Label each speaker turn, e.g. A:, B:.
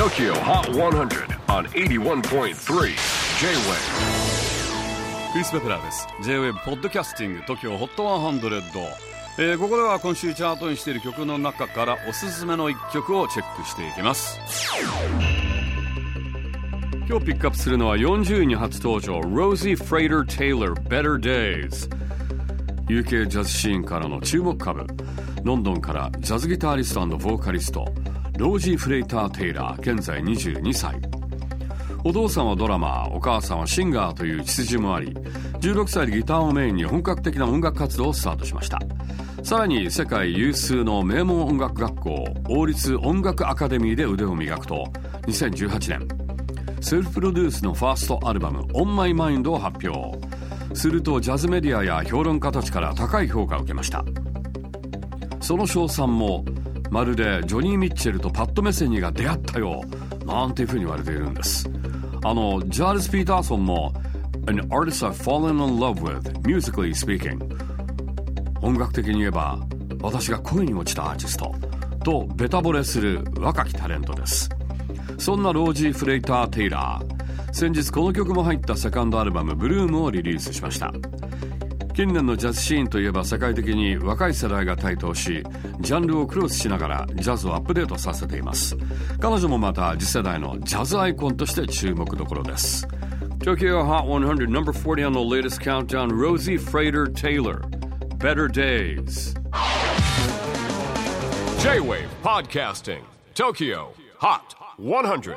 A: TOKYO HOT 100 on 81.3 J-WAVE
B: クリス・ベプラーです。J-WAVE ポッドキャスティング TOKYO HOT 100、えー、ここでは今週チャートにしている曲の中からおすすめの一曲をチェックしていきます。今日ピックアップするのは40位に初登場 Rosie Frater Taylor Better Days UK ジャズシーンからの注目株。ロンドンからジャズギタリストボーカリスト。ロージー・フレイター・テイラー現在22歳。お父さんはドラマーお母さんはシンガーという血筋もあり16歳でギターをメインに本格的な音楽活動をスタートしました。さらに世界有数の名門音楽学校王立音楽アカデミーで腕を磨くと2018年セルフプロデュースのファーストアルバム「オンマイマインドを発表。するとジャズメディアや評論家たちから高い評価を受けました。その称賛もまるでジョニー・ミッチェルとパッド・メセニーが出会ったよなんていうふうに言われているんです。あのジャールス・ピーターソンも An artist I've fallen in love with musically speaking 音楽的に言えば私が恋に落ちたアーティストとベタ惚れする若きタレントです。そんなロージー・フレイター・テイラー。先日この曲も入ったセカンドアルバム「ブルームをリリースしました。近年のジャズシーンといえば世界的に若い世代が台頭しジャンルをクロスしながらジャズをアップデートさせています彼女もまた次世代のジャズアイコンとして注目どころです Tokyo Hot 100 number 40 on the latest countdown Rosie Frater Taylor Better Days
A: J-WAVE PODCASTING TOKYO HOT 100